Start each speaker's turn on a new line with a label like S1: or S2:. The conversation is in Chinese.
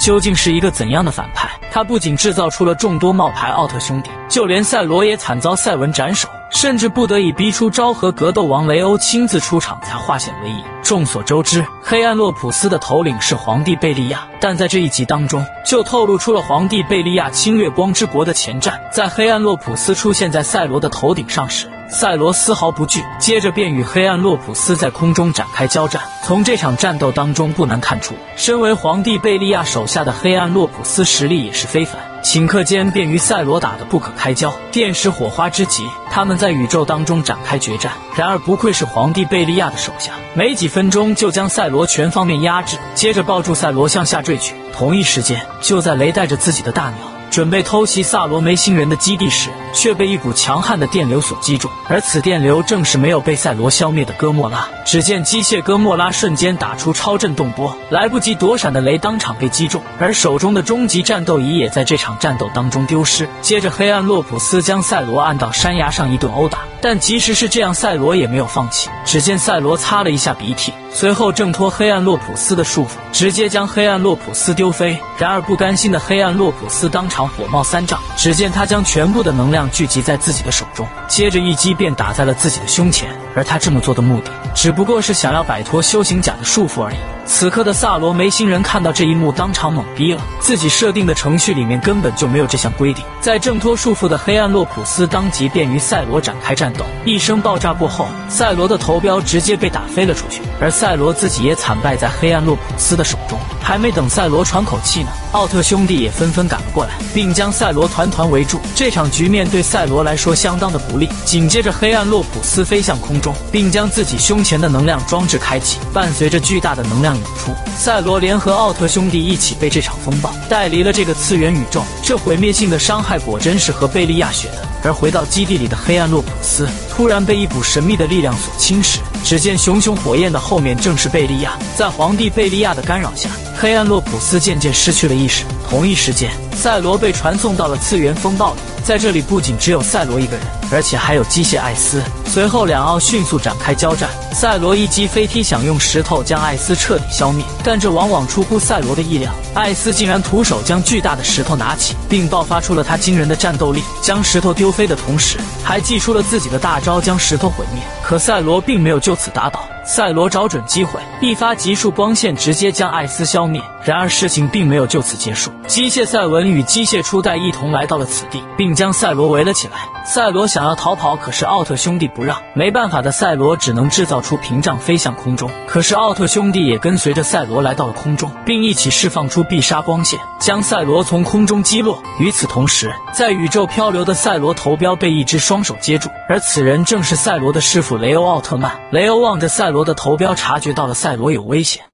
S1: 究竟是一个怎样的反派？他不仅制造出了众多冒牌奥特兄弟，就连赛罗也惨遭赛文斩首，甚至不得已逼出昭和格斗王雷欧亲自出场才化险为夷。众所周知，黑暗洛普斯的头领是皇帝贝利亚，但在这一集当中就透露出了皇帝贝利亚侵略光之国的前战。在黑暗洛普斯出现在赛罗的头顶上时，赛罗丝毫不惧，接着便与黑暗洛普斯在空中展开交战。从这场战斗当中不难看出，身为皇帝贝利亚手下的黑暗洛普斯实力也是非凡。顷刻间便与赛罗打得不可开交，电石火花之极，他们在宇宙当中展开决战。然而不愧是皇帝贝利亚的手下，没几分钟就将赛罗全方面压制，接着抱住赛罗向下坠去。同一时间，就在雷带着自己的大鸟。准备偷袭萨罗梅星人的基地时，却被一股强悍的电流所击中，而此电流正是没有被赛罗消灭的哥莫拉。只见机械哥莫拉瞬间打出超震动波，来不及躲闪的雷当场被击中，而手中的终极战斗仪也在这场战斗当中丢失。接着，黑暗洛普斯将赛罗按到山崖上一顿殴打，但即使是这样，赛罗也没有放弃。只见赛罗擦了一下鼻涕。随后挣脱黑暗洛普斯的束缚，直接将黑暗洛普斯丢飞。然而不甘心的黑暗洛普斯当场火冒三丈，只见他将全部的能量聚集在自己的手中，接着一击便打在了自己的胸前。而他这么做的目的，只不过是想要摆脱修行甲的束缚而已。此刻的萨罗梅星人看到这一幕，当场懵逼了。自己设定的程序里面根本就没有这项规定。在挣脱束缚的黑暗洛普斯当即便与赛罗展开战斗，一声爆炸过后，赛罗的头标直接被打飞了出去，而赛罗自己也惨败在黑暗洛普斯的手中。还没等赛罗喘口气呢，奥特兄弟也纷纷赶了过来，并将赛罗团团围住。这场局面对赛罗来说相当的不利。紧接着，黑暗洛普斯飞向空中，并将自己胸前的能量装置开启，伴随着巨大的能量涌出，赛罗联合奥特兄弟一起被这场风暴带离了这个次元宇宙。这毁灭性的伤害果真是和贝利亚学的。而回到基地里的黑暗洛普斯，突然被一股神秘的力量所侵蚀。只见熊熊火焰的后面正是贝利亚，在皇帝贝利亚的干扰下。黑暗洛普斯渐渐失去了意识。同一时间，赛罗被传送到了次元风暴里。在这里，不仅只有赛罗一个人，而且还有机械艾斯。随后，两奥迅速展开交战。赛罗一击飞踢，想用石头将艾斯彻底消灭，但这往往出乎赛罗的意料。艾斯竟然徒手将巨大的石头拿起，并爆发出了他惊人的战斗力，将石头丢飞的同时，还祭出了自己的大招，将石头毁灭。可赛罗并没有就此打倒。赛罗找准机会，一发极速光线直接将艾斯消灭。然而事情并没有就此结束，机械赛文与机械初代一同来到了此地，并并将赛罗围了起来。赛罗想要逃跑，可是奥特兄弟不让。没办法的赛罗只能制造出屏障飞向空中。可是奥特兄弟也跟随着赛罗来到了空中，并一起释放出必杀光线，将赛罗从空中击落。与此同时，在宇宙漂流的赛罗头标被一只双手接住，而此人正是赛罗的师傅雷欧奥特曼。雷欧望着赛罗。的头标察觉到了赛罗有危险，